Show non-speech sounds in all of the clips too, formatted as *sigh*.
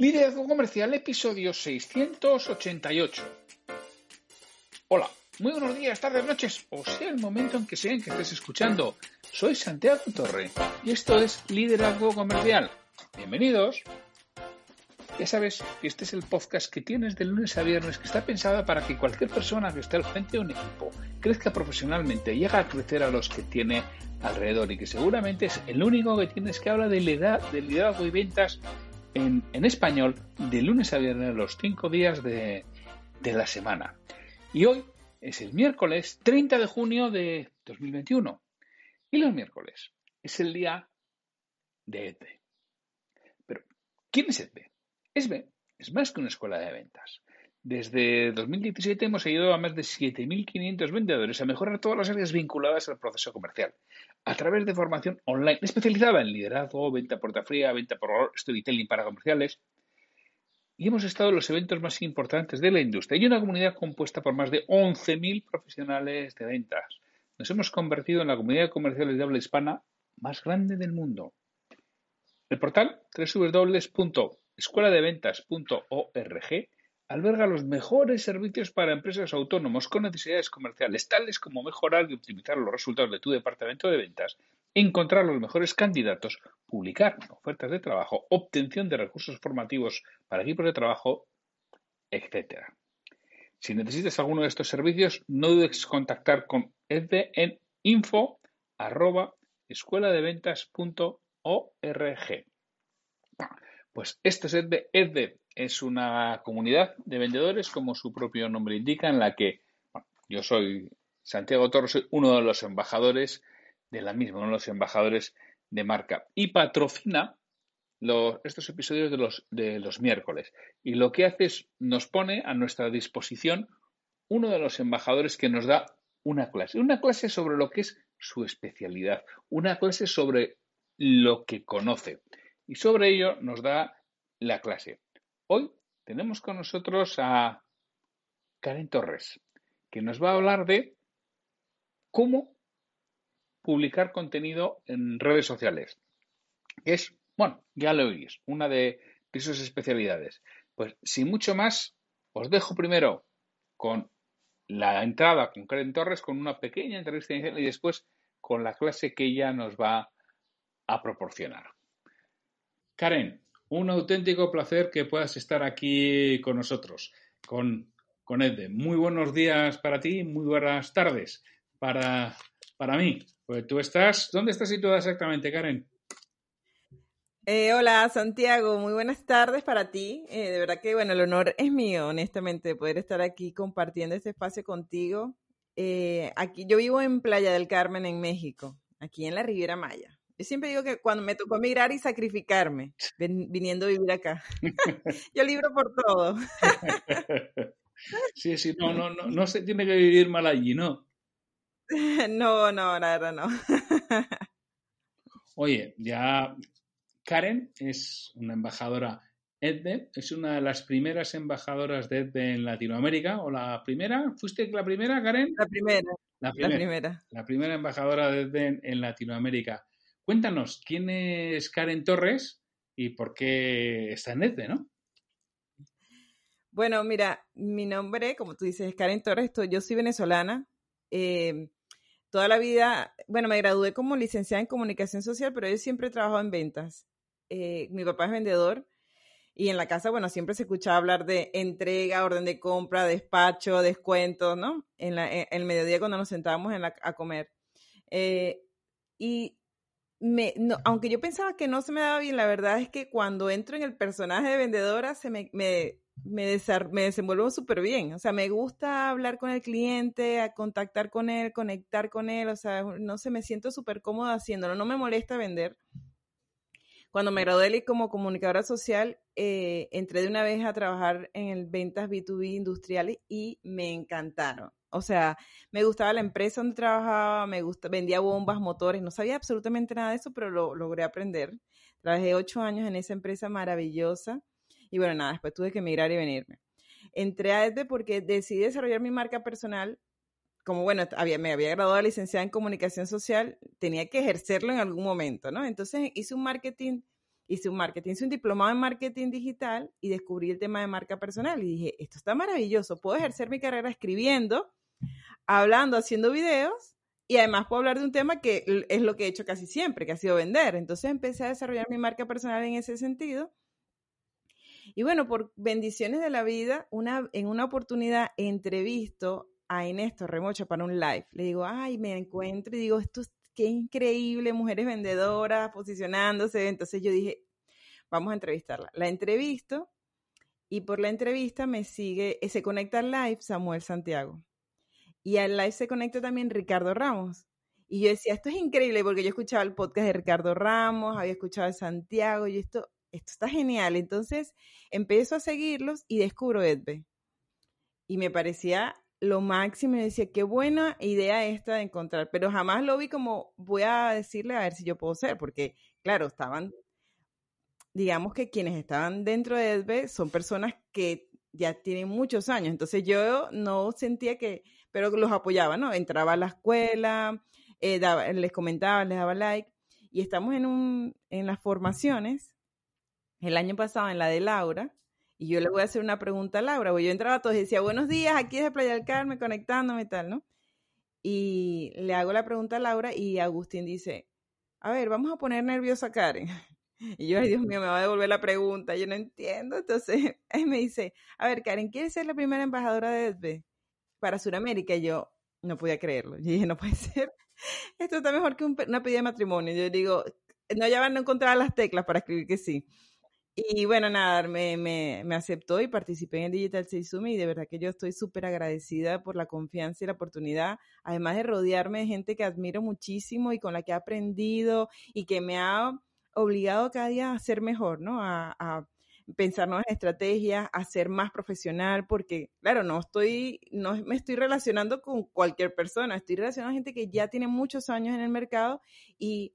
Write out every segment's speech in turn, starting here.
Liderazgo Comercial, episodio 688. Hola, muy buenos días, tardes, noches, o sea el momento en que sea en que estés escuchando. Soy Santiago Torre y esto es Liderazgo Comercial. Bienvenidos. Ya sabes que este es el podcast que tienes de lunes a viernes que está pensada para que cualquier persona que esté al frente de un equipo crezca profesionalmente y a crecer a los que tiene alrededor y que seguramente es el único que tienes que habla de liderazgo y ventas en, español de lunes a viernes los cinco días de, de la semana. Y hoy es el miércoles 30 de junio de 2021. Y los miércoles es el día de ETE. Pero, ¿quién es ETE? ESBE es más que una escuela de ventas. Desde 2017 hemos ayudado a más de 7.500 vendedores a mejorar todas las áreas vinculadas al proceso comercial a través de formación online especializada en liderazgo, venta portafría, venta por storytelling para comerciales. Y hemos estado en los eventos más importantes de la industria y una comunidad compuesta por más de 11.000 profesionales de ventas. Nos hemos convertido en la comunidad de comerciales de habla hispana más grande del mundo. El portal www.escueladeventas.org alberga los mejores servicios para empresas autónomos con necesidades comerciales, tales como mejorar y optimizar los resultados de tu departamento de ventas, encontrar los mejores candidatos, publicar ofertas de trabajo, obtención de recursos formativos para equipos de trabajo, etc. Si necesitas alguno de estos servicios, no dudes en contactar con EDVE en info Pues esto es EDVE es una comunidad de vendedores, como su propio nombre indica, en la que yo soy Santiago Torres, uno de los embajadores de la misma, uno de los embajadores de marca. Y patrocina estos episodios de los, de los miércoles. Y lo que hace es, nos pone a nuestra disposición uno de los embajadores que nos da una clase. Una clase sobre lo que es su especialidad. Una clase sobre lo que conoce. Y sobre ello nos da la clase. Hoy tenemos con nosotros a Karen Torres, que nos va a hablar de cómo publicar contenido en redes sociales. Es, bueno, ya lo oís, una de, sus especialidades. Pues sin mucho más, os dejo primero con la entrada con Karen Torres, con una pequeña entrevista inicial y después con la clase que ella nos va a proporcionar. Karen, un auténtico placer que puedas estar aquí con nosotros, con, con Ede. Muy buenos días para ti, muy buenas tardes para, para mí. Pues tú estás, ¿dónde estás situada exactamente, Karen? Eh, hola Santiago, muy buenas tardes para ti. Eh, de verdad que, bueno, el honor es mío, honestamente, poder estar aquí compartiendo este espacio contigo. Eh, aquí, yo vivo en Playa del Carmen, en México, aquí en la Riviera Maya. Yo siempre digo que cuando me tocó emigrar y sacrificarme, viniendo a vivir acá, *laughs* *laughs* yo libro por todo. *laughs* sí, sí, no, no, no, no se tiene que vivir mal allí, ¿no? No, no, la verdad no. Oye, ya Karen es una embajadora EDDE, es una de las primeras embajadoras de EDDE en Latinoamérica, o la primera, ¿fuiste la primera, Karen? La primera. La primera. La primera, embajadora de EDDE en Latinoamérica. Cuéntanos, ¿quién es Karen Torres y por qué está en ETE, no? Bueno, mira, mi nombre, como tú dices, es Karen Torres, yo soy venezolana. Eh, toda la vida, bueno, me gradué como licenciada en comunicación social, pero yo siempre he trabajado en ventas. Eh, mi papá es vendedor y en la casa, bueno, siempre se escuchaba hablar de entrega, orden de compra, despacho, descuentos, ¿no? En, el mediodía cuando nos sentábamos a comer. Eh, y me, aunque yo pensaba que no se me daba bien, la verdad es que cuando entro en el personaje de vendedora se me, me, me, me desenvuelvo súper bien. O sea, me gusta hablar con el cliente, a contactar con él, conectar con él. O sea, no sé, me siento súper cómoda haciéndolo. No me molesta vender. Cuando me gradué como comunicadora social, eh, entré de una vez a trabajar en el ventas B2B industriales y me encantaron. O sea, me gustaba la empresa donde trabajaba, me gusta, vendía bombas, motores, no sabía absolutamente nada de eso, pero lo logré aprender. Trabajé ocho años en esa empresa maravillosa y bueno, nada, después tuve que emigrar y venirme. Entré a EDE porque decidí desarrollar mi marca personal. Como bueno, me había graduado de licenciada en comunicación social, tenía que ejercerlo en algún momento, ¿no? Entonces hice un marketing, hice un marketing, hice un diplomado en marketing digital y descubrí el tema de marca personal y dije, esto está maravilloso, puedo ejercer mi carrera escribiendo, hablando, haciendo videos y además puedo hablar de un tema que es lo que he hecho casi siempre, que ha sido vender. Entonces empecé a desarrollar mi marca personal en ese sentido y bueno, por bendiciones de la vida, una, en una oportunidad entrevisto a Inés Torremocha para un live. Le digo, ay, me encuentro y digo, esto es qué increíble, mujeres vendedoras posicionándose. Entonces yo dije, vamos a entrevistarla. La entrevisto y por la entrevista me sigue, eh, se conecta al live Samuel Santiago. Y al live se conecta también Ricardo Ramos. Y yo decía, esto es increíble porque yo escuchaba el podcast de Ricardo Ramos, había escuchado de Santiago y esto, esto está genial. Entonces empiezo a seguirlos y descubro Edbe. Y me parecía lo máximo y decía, qué buena idea esta de encontrar, pero jamás lo vi como voy a decirle a ver si yo puedo ser, porque claro, estaban, digamos que quienes estaban dentro de Edbe son personas que ya tienen muchos años, entonces yo no sentía que, pero los apoyaba, ¿no? Entraba a la escuela, eh, les comentaba, les daba like, y estamos en, un, en las formaciones el año pasado en la de Laura, y yo le voy a hacer una pregunta a Laura, porque yo entraba a todos y decía, buenos días, aquí desde Playa del Carmen, conectándome y tal, ¿no? Y le hago la pregunta a Laura y Agustín dice, a ver, vamos a poner nerviosa a Karen. *laughs* Y yo, ay Dios mío, me va a devolver la pregunta, yo no entiendo. Entonces, *laughs* él me dice, a ver, Karen, ¿quieres ser la primera embajadora de EDB para Sudamérica? Y yo no podía creerlo. Yo dije, no puede *laughs* ser. Esto está mejor que una pedida de matrimonio. Yo digo, no, ya van a encontrar las teclas para escribir que sí. Y bueno, nada, me, me, me, aceptó y participé en Digital Seizumi y de verdad que yo estoy súper agradecida por la confianza y la oportunidad, además de rodearme de gente que admiro muchísimo y con la que he aprendido y que me ha obligado cada día a ser mejor, ¿no? A, a pensar nuevas estrategias, a ser más profesional, porque claro, no estoy, no me estoy relacionando con cualquier persona, estoy relacionando a gente que ya tiene muchos años en el mercado y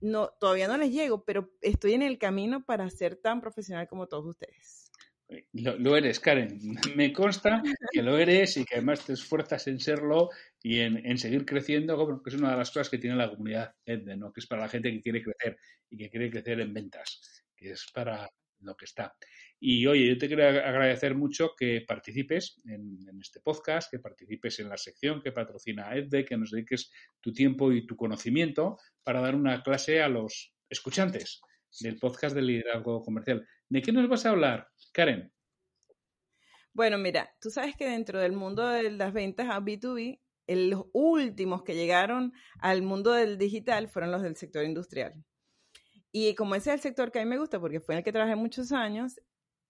no, todavía no les llego, pero estoy en el camino para ser tan profesional como todos ustedes. Lo, eres, Karen. *laughs* Me consta que lo eres y que además te esfuerzas en serlo y en, seguir creciendo, que es una de las cosas que tiene la comunidad EDNE, ¿no? que es para la gente que quiere crecer y que quiere crecer en ventas, que es para lo que está. Y oye, yo te quiero agradecer mucho que participes en, este podcast, que participes en la sección que patrocina EDDE, que nos dediques tu tiempo y tu conocimiento para dar una clase a los escuchantes del podcast de liderazgo comercial. ¿De qué nos vas a hablar, Karen? Bueno, mira, tú sabes que dentro del mundo de las ventas a B2B, los últimos que llegaron al mundo del digital fueron los del sector industrial. Y como ese es el sector que a mí me gusta, porque fue en el que trabajé muchos años,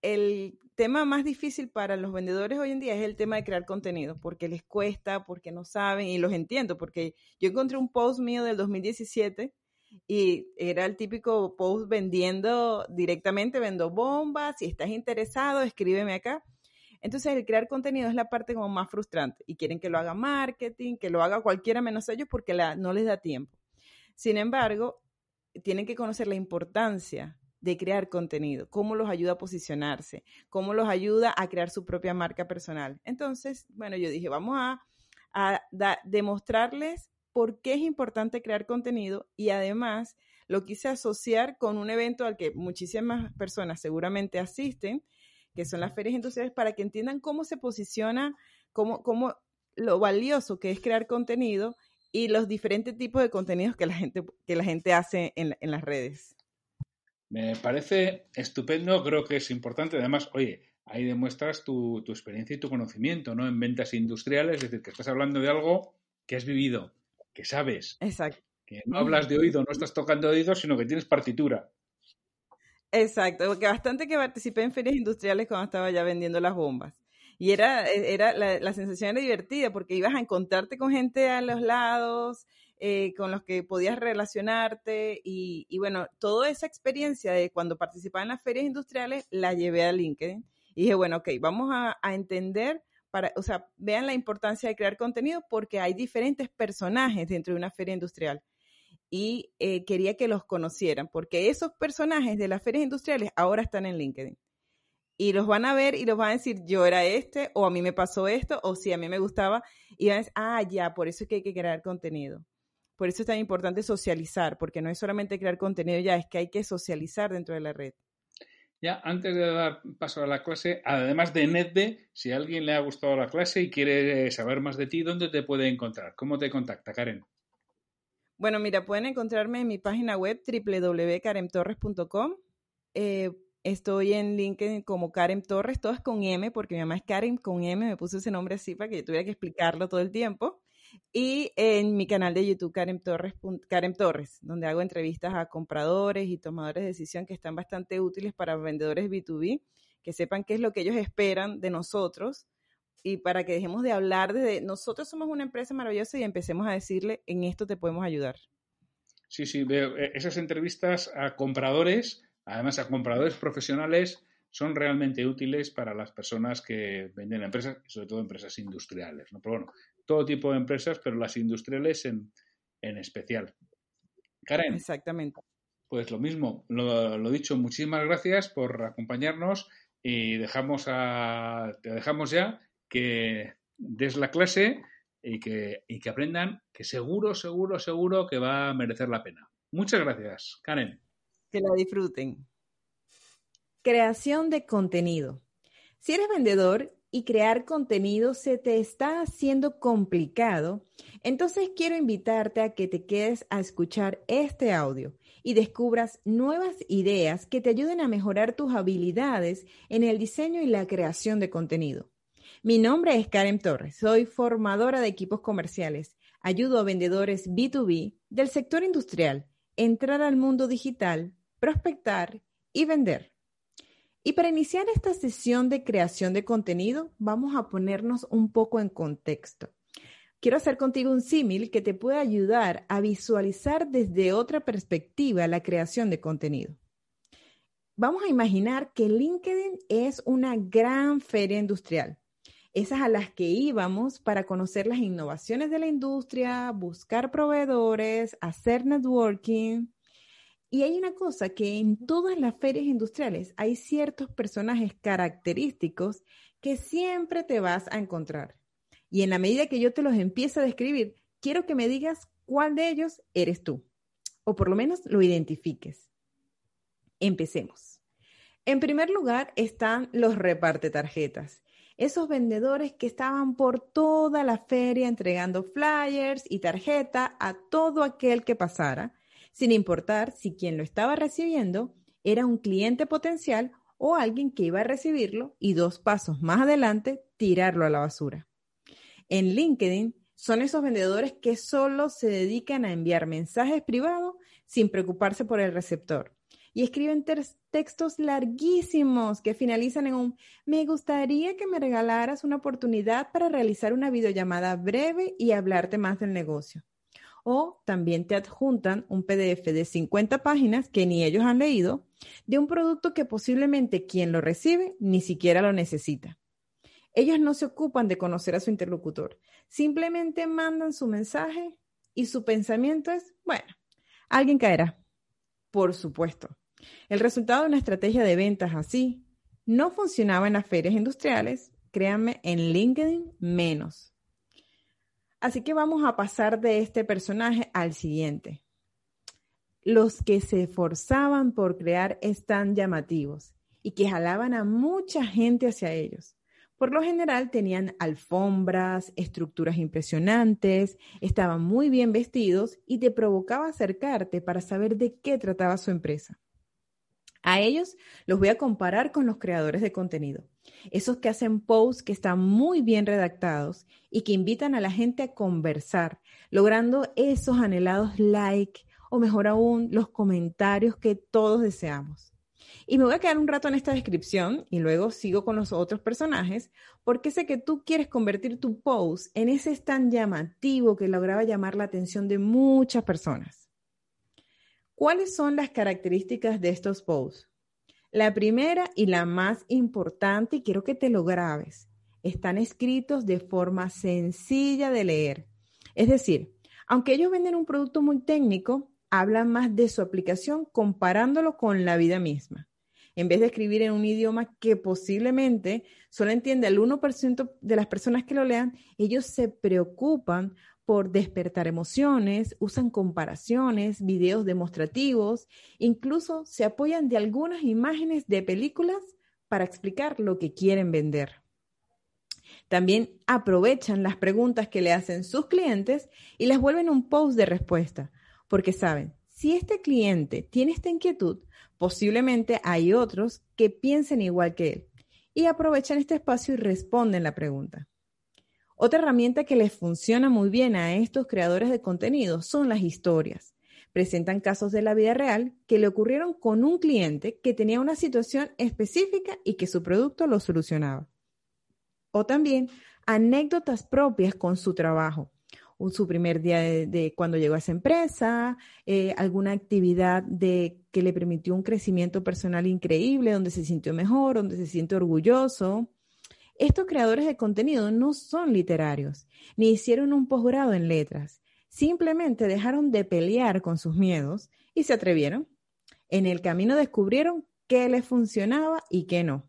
el tema más difícil para los vendedores hoy en día es el tema de crear contenido, porque les cuesta, porque no saben, y los entiendo, porque yo encontré un post mío del 2017 y era el típico post vendiendo directamente, vendo bombas, si estás interesado, escríbeme acá. Entonces, el crear contenido es la parte como más frustrante y quieren que lo haga marketing, que lo haga cualquiera menos ellos porque no les da tiempo. Sin embargo, tienen que conocer la importancia de crear contenido, cómo los ayuda a posicionarse, cómo los ayuda a crear su propia marca personal. Entonces, bueno, yo dije, vamos a, demostrarles por qué es importante crear contenido y además lo quise asociar con un evento al que muchísimas personas seguramente asisten, que son las ferias industriales, para que entiendan cómo se posiciona, cómo, cómo lo valioso que es crear contenido y los diferentes tipos de contenidos que la gente, que la gente hace en, en las redes. Me parece estupendo, creo que es importante. Además, oye, ahí demuestras tu, tu, experiencia y tu conocimiento, ¿no? En ventas industriales, es decir, que estás hablando de algo que has vivido, que sabes. Exacto. Que no hablas de oído, no estás tocando de oído, sino que tienes partitura. Exacto, porque bastante que participé en ferias industriales cuando estaba ya vendiendo las bombas. Y era, era la, la sensación era divertida porque ibas a encontrarte con gente a los lados, eh, con los que podías relacionarte y, bueno, toda esa experiencia de cuando participaba en las ferias industriales la llevé a LinkedIn y dije, bueno, ok, vamos a, entender, para, o sea, vean la importancia de crear contenido porque hay diferentes personajes dentro de una feria industrial y eh, quería que los conocieran porque esos personajes de las ferias industriales ahora están en LinkedIn y los van a ver y los van a decir, yo era este, o a mí me pasó esto, o si a mí me gustaba, y van a decir, ah, ya, por eso es que hay que crear contenido. Por eso es tan importante socializar, porque no es solamente crear contenido ya, es que hay que socializar dentro de la red. Ya, antes de dar paso a la clase, además de NetD, si a alguien le ha gustado la clase y quiere saber más de ti, ¿dónde te puede encontrar? ¿Cómo te contacta, Karen? Bueno, mira, pueden encontrarme en mi página web www.karemtorres.com. Eh, estoy en LinkedIn como Karen Torres, todo es con M, porque mi mamá es Karen con M, me puso ese nombre así para que yo tuviera que explicarlo todo el tiempo y en mi canal de YouTube Karen Torres, Karen Torres, donde hago entrevistas a compradores y tomadores de decisión que están bastante útiles para vendedores B2B, que sepan qué es lo que ellos esperan de nosotros y para que dejemos de hablar de nosotros somos una empresa maravillosa y empecemos a decirle en esto te podemos ayudar. Sí, sí, veo eh, esas entrevistas a compradores, además a compradores profesionales, son realmente útiles para las personas que venden empresas, sobre todo empresas industriales. ¿no? Pero bueno, todo tipo de empresas, pero las industriales en, especial. Karen. Exactamente. Pues lo mismo, lo, dicho, muchísimas gracias por acompañarnos y dejamos a, te dejamos ya que des la clase y que, y que aprendan que seguro, seguro, seguro que va a merecer la pena. Muchas gracias, Karen. Que la disfruten. Creación de contenido. Si eres vendedor y crear contenido se te está haciendo complicado, entonces quiero invitarte a que te quedes a escuchar este audio y descubras nuevas ideas que te ayuden a mejorar tus habilidades en el diseño y la creación de contenido. Mi nombre es Karen Torres, soy formadora de equipos comerciales. Ayudo a vendedores B2B del sector industrial entrar al mundo digital, prospectar y vender. Y para iniciar esta sesión de creación de contenido, vamos a ponernos un poco en contexto. Quiero hacer contigo un símil que te puede ayudar a visualizar desde otra perspectiva la creación de contenido. Vamos a imaginar que LinkedIn es una gran feria industrial, esas a las que íbamos para conocer las innovaciones de la industria, buscar proveedores, hacer networking, y hay una cosa que en todas las ferias industriales hay ciertos personajes característicos que siempre te vas a encontrar. Y en la medida que yo te los empiezo a describir, quiero que me digas cuál de ellos eres tú, o por lo menos lo identifiques. Empecemos. En primer lugar están los reparte tarjetas, esos vendedores que estaban por toda la feria entregando flyers y tarjeta a todo aquel que pasara sin importar si quien lo estaba recibiendo era un cliente potencial o alguien que iba a recibirlo y dos pasos más adelante tirarlo a la basura. En LinkedIn son esos vendedores que solo se dedican a enviar mensajes privados sin preocuparse por el receptor y escriben textos larguísimos que finalizan en un me gustaría que me regalaras una oportunidad para realizar una videollamada breve y hablarte más del negocio o también te adjuntan un PDF de 50 páginas que ni ellos han leído de un producto que posiblemente quien lo recibe ni siquiera lo necesita. Ellos no se ocupan de conocer a su interlocutor, simplemente mandan su mensaje y su pensamiento es, bueno, alguien caerá. Por supuesto. El resultado de una estrategia de ventas así no funcionaba en las ferias industriales, créanme, en LinkedIn menos. Así que vamos a pasar de este personaje al siguiente. Los que se esforzaban por crear están llamativos y que jalaban a mucha gente hacia ellos. Por lo general tenían alfombras, estructuras impresionantes, estaban muy bien vestidos y te provocaba acercarte para saber de qué trataba su empresa. A ellos los voy a comparar con los creadores de contenido, esos que hacen posts que están muy bien redactados y que invitan a la gente a conversar, logrando esos anhelados likes o mejor aún los comentarios que todos deseamos. Y me voy a quedar un rato en esta descripción y luego sigo con los otros personajes, porque sé que tú quieres convertir tu post en ese stand llamativo que lograba llamar la atención de muchas personas. ¿Cuáles son las características de estos posts? La primera y la más importante, y quiero que te lo grabes, están escritos de forma sencilla de leer. Es decir, aunque ellos venden un producto muy técnico, hablan más de su aplicación comparándolo con la vida misma. En vez de escribir en un idioma que posiblemente solo entiende el 1% de las personas que lo lean, ellos se preocupan por despertar emociones, usan comparaciones, videos demostrativos, incluso se apoyan de algunas imágenes de películas para explicar lo que quieren vender. También aprovechan las preguntas que le hacen sus clientes y las vuelven un post de respuesta, porque saben, si este cliente tiene esta inquietud, posiblemente hay otros que piensen igual que él y aprovechan este espacio y responden la pregunta. Otra herramienta que les funciona muy bien a estos creadores de contenido son las historias. Presentan casos de la vida real que le ocurrieron con un cliente que tenía una situación específica y que su producto lo solucionaba. O también anécdotas propias con su trabajo su primer día de, cuando llegó a esa empresa, eh, alguna actividad de, que le permitió un crecimiento personal increíble, donde se sintió mejor, donde se siente orgulloso. Estos creadores de contenido no son literarios, ni hicieron un posgrado en letras. Simplemente dejaron de pelear con sus miedos y se atrevieron. En el camino descubrieron qué les funcionaba y qué no.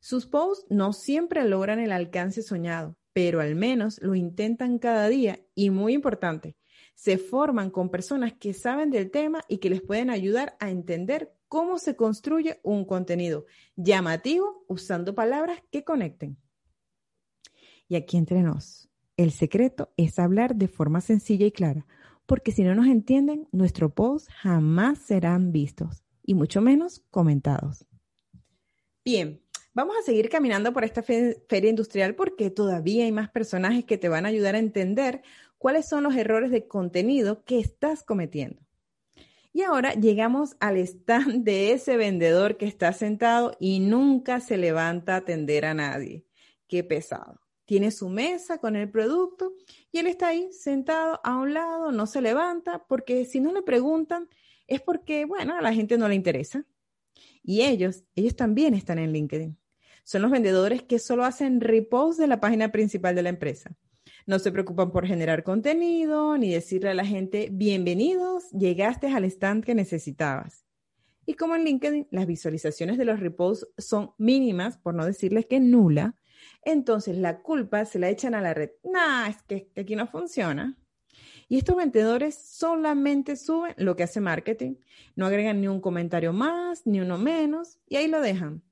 Sus posts no siempre logran el alcance soñado, pero al menos lo intentan cada día y muy importante, se forman con personas que saben del tema y que les pueden ayudar a entender cómo se construye un contenido llamativo usando palabras que conecten. Y aquí entre nos, el secreto es hablar de forma sencilla y clara, porque si no nos entienden, nuestros posts jamás serán vistos y mucho menos comentados. Bien, vamos a seguir caminando por esta feria industrial porque todavía hay más personajes que te van a ayudar a entender cuáles son los errores de contenido que estás cometiendo. Y ahora llegamos al stand de ese vendedor que está sentado y nunca se levanta a atender a nadie. Qué pesado. Tiene su mesa con el producto y él está ahí sentado a un lado, no se levanta, porque si no le preguntan es porque, bueno, a la gente no le interesa. Y ellos, ellos también están en LinkedIn. Son los vendedores que solo hacen repost de la página principal de la empresa. No se preocupan por generar contenido ni decirle a la gente, bienvenidos, llegaste al stand que necesitabas. Y como en LinkedIn las visualizaciones de los reposts son mínimas, por no decirles que nula, entonces la culpa se la echan a la red. Nah, es que, aquí no funciona. Y estos vendedores solamente suben lo que hace marketing, no agregan ni un comentario más, ni uno menos, y ahí lo dejan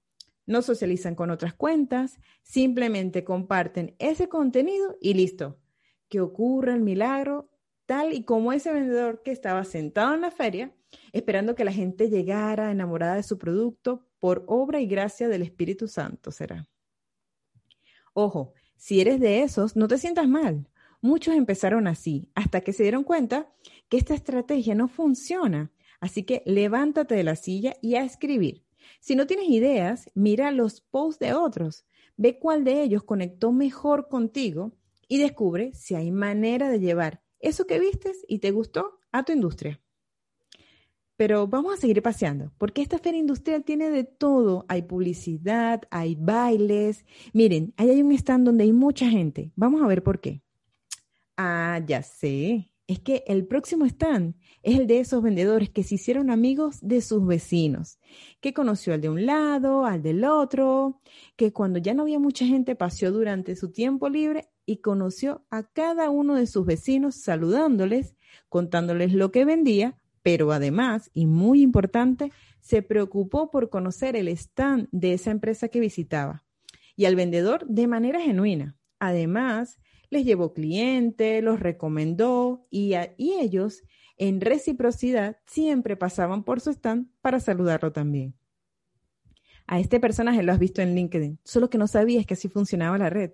no socializan con otras cuentas, simplemente comparten ese contenido y listo. Que ocurra el milagro tal y como ese vendedor que estaba sentado en la feria, esperando que la gente llegara enamorada de su producto por obra y gracia del Espíritu Santo será. Ojo, si eres de esos, no te sientas mal. Muchos empezaron así, hasta que se dieron cuenta que esta estrategia no funciona. Así que levántate de la silla y a escribir. Si no tienes ideas, mira los posts de otros, ve cuál de ellos conectó mejor contigo y descubre si hay manera de llevar eso que vistes y te gustó a tu industria. Pero vamos a seguir paseando, porque esta feria industrial tiene de todo. Hay publicidad, hay bailes. Miren, ahí hay un stand donde hay mucha gente. Vamos a ver por qué. Ah, ya sé es que el próximo stand es el de esos vendedores que se hicieron amigos de sus vecinos, que conoció al de un lado, al del otro, que cuando ya no había mucha gente paseó durante su tiempo libre y conoció a cada uno de sus vecinos saludándoles, contándoles lo que vendía, pero además, y muy importante, se preocupó por conocer el stand de esa empresa que visitaba y al vendedor de manera genuina. Además, les llevó clientes, los recomendó y, ellos, en reciprocidad, siempre pasaban por su stand para saludarlo también. A este personaje lo has visto en LinkedIn, solo que no sabías que así funcionaba la red,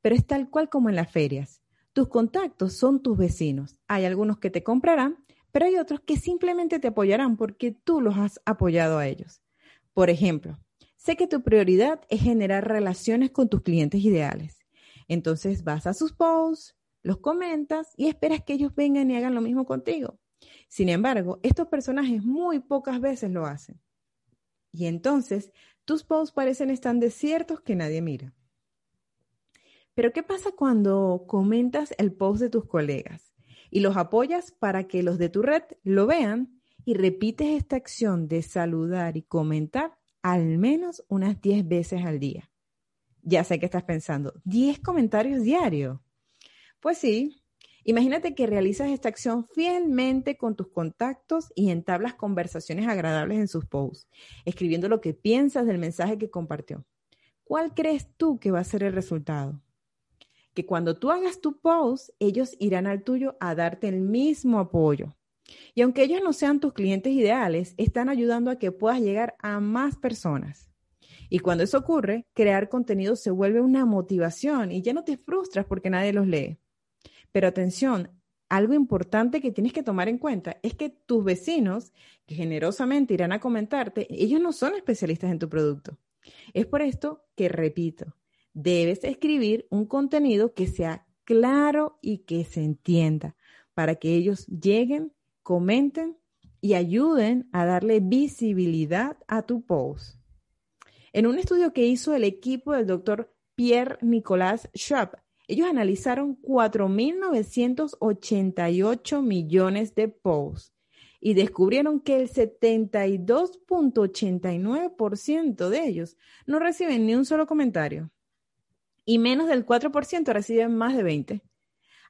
pero es tal cual como en las ferias. Tus contactos son tus vecinos. Hay algunos que te comprarán, pero hay otros que simplemente te apoyarán porque tú los has apoyado a ellos. Por ejemplo, sé que tu prioridad es generar relaciones con tus clientes ideales. Entonces vas a sus posts, los comentas y esperas que ellos vengan y hagan lo mismo contigo. Sin embargo, estos personajes muy pocas veces lo hacen. Y entonces tus posts parecen tan desiertos que nadie mira. Pero ¿qué pasa cuando comentas el post de tus colegas y los apoyas para que los de tu red lo vean y repites esta acción de saludar y comentar al menos unas 10 veces al día? Ya sé que estás pensando, ¿10 comentarios diarios? Pues sí, imagínate que realizas esta acción fielmente con tus contactos y entablas conversaciones agradables en sus posts, escribiendo lo que piensas del mensaje que compartió. ¿Cuál crees tú que va a ser el resultado? que cuando tú hagas tu post, ellos irán al tuyo a darte el mismo apoyo. Y aunque ellos no sean tus clientes ideales, están ayudando a que puedas llegar a más personas. Y cuando eso ocurre, crear contenido se vuelve una motivación y ya no te frustras porque nadie los lee. Pero atención, algo importante que tienes que tomar en cuenta es que tus vecinos, que generosamente irán a comentarte, ellos no son especialistas en tu producto. Es por esto que repito, debes escribir un contenido que sea claro y que se entienda para que ellos lleguen, comenten y ayuden a darle visibilidad a tu post. En un estudio que hizo el equipo del doctor Pierre Nicolas Schwab, ellos analizaron 4.988 millones de posts y descubrieron que el 72.89% de ellos no reciben ni un solo comentario y menos del 4% reciben más de 20.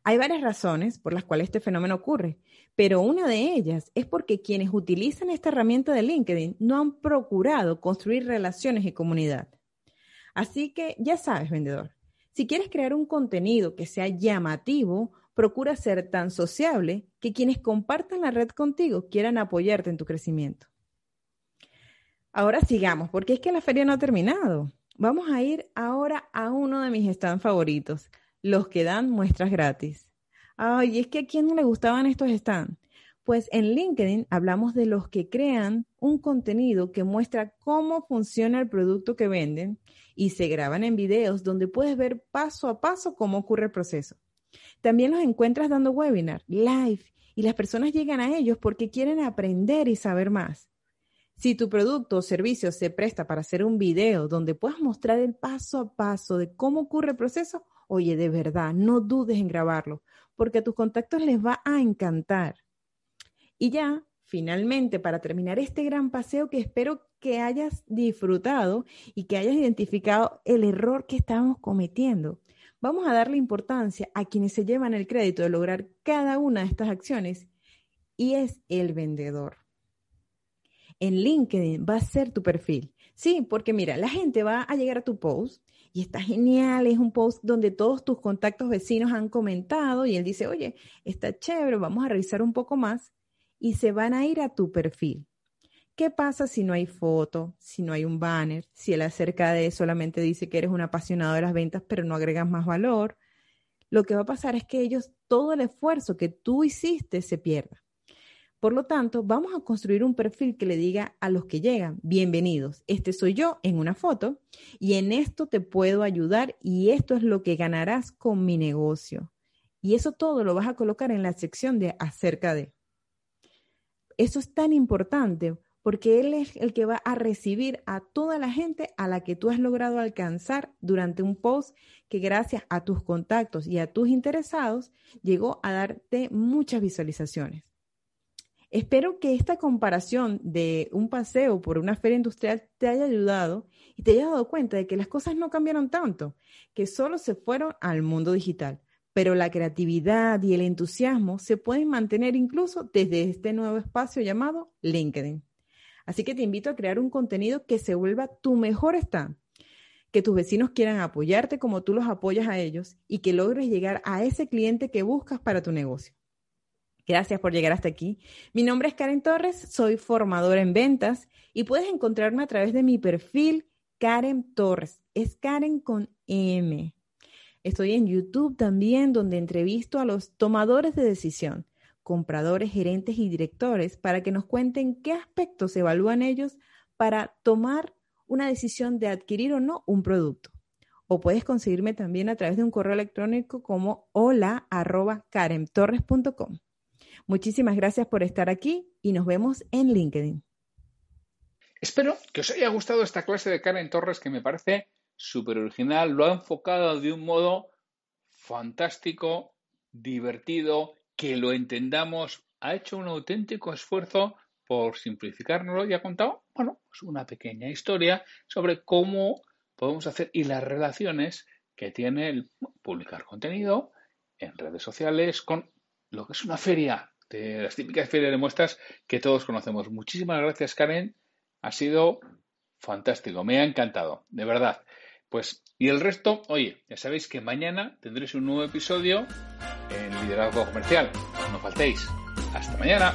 Hay varias razones por las cuales este fenómeno ocurre, pero una de ellas es porque quienes utilizan esta herramienta de LinkedIn no han procurado construir relaciones y comunidad. Así que ya sabes, vendedor, si quieres crear un contenido que sea llamativo, procura ser tan sociable que quienes compartan la red contigo quieran apoyarte en tu crecimiento. Ahora sigamos, porque es que la feria no ha terminado. Vamos a ir ahora a uno de mis stands favoritos, los que dan muestras gratis. Ay, es que a quién no le gustaban estos stands. Pues en LinkedIn hablamos de los que crean un contenido que muestra cómo funciona el producto que venden y se graban en videos donde puedes ver paso a paso cómo ocurre el proceso. También los encuentras dando webinar, live, y las personas llegan a ellos porque quieren aprender y saber más. Si tu producto o servicio se presta para hacer un video donde puedas mostrar el paso a paso de cómo ocurre el proceso, oye, de verdad, no dudes en grabarlo, porque a tus contactos les va a encantar. Y ya, finalmente, para terminar este gran paseo que espero que hayas disfrutado y que hayas identificado el error que estábamos cometiendo, vamos a darle importancia a quienes se llevan el crédito de lograr cada una de estas acciones y es el vendedor en LinkedIn va a ser tu perfil. Sí, porque mira, la gente va a llegar a tu post y está genial, es un post donde todos tus contactos vecinos han comentado y él dice, oye, está chévere, vamos a revisar un poco más y se van a ir a tu perfil. ¿Qué pasa si no hay foto, si no hay un banner, si él acerca de solamente dice que eres un apasionado de las ventas pero no agregas más valor? Lo que va a pasar es que ellos, todo el esfuerzo que tú hiciste se pierda. Por lo tanto, vamos a construir un perfil que le diga a los que llegan, bienvenidos, este soy yo en una foto y en esto te puedo ayudar y esto es lo que ganarás con mi negocio. Y eso todo lo vas a colocar en la sección de acerca de. Eso es tan importante porque él es el que va a recibir a toda la gente a la que tú has logrado alcanzar durante un post que gracias a tus contactos y a tus interesados llegó a darte muchas visualizaciones. Espero que esta comparación de un paseo por una feria industrial te haya ayudado y te haya dado cuenta de que las cosas no cambiaron tanto, que solo se fueron al mundo digital. Pero la creatividad y el entusiasmo se pueden mantener incluso desde este nuevo espacio llamado LinkedIn. Así que te invito a crear un contenido que se vuelva tu mejor stand, que tus vecinos quieran apoyarte como tú los apoyas a ellos y que logres llegar a ese cliente que buscas para tu negocio. Gracias por llegar hasta aquí. Mi nombre es Karen Torres, soy formadora en ventas y puedes encontrarme a través de mi perfil Karen Torres. Es Karen con M. Estoy en YouTube también donde entrevisto a los tomadores de decisión, compradores, gerentes y directores para que nos cuenten qué aspectos evalúan ellos para tomar una decisión de adquirir o no un producto. O puedes conseguirme también a través de un correo electrónico como hola Muchísimas gracias por estar aquí y nos vemos en LinkedIn. Espero que os haya gustado esta clase de Karen Torres que me parece súper original. Lo ha enfocado de un modo fantástico, divertido, que lo entendamos. Ha hecho un auténtico esfuerzo por simplificárnoslo y ha contado, bueno, pues una pequeña historia sobre cómo podemos hacer y las relaciones que tiene el publicar contenido en redes sociales con lo que es una feria, de las típicas ferias de muestras que todos conocemos. Muchísimas gracias, Karen. Ha sido fantástico, me ha encantado, de verdad. Pues, y el resto, oye, ya sabéis que mañana tendréis un nuevo episodio en Liderazgo Comercial. No faltéis. Hasta mañana.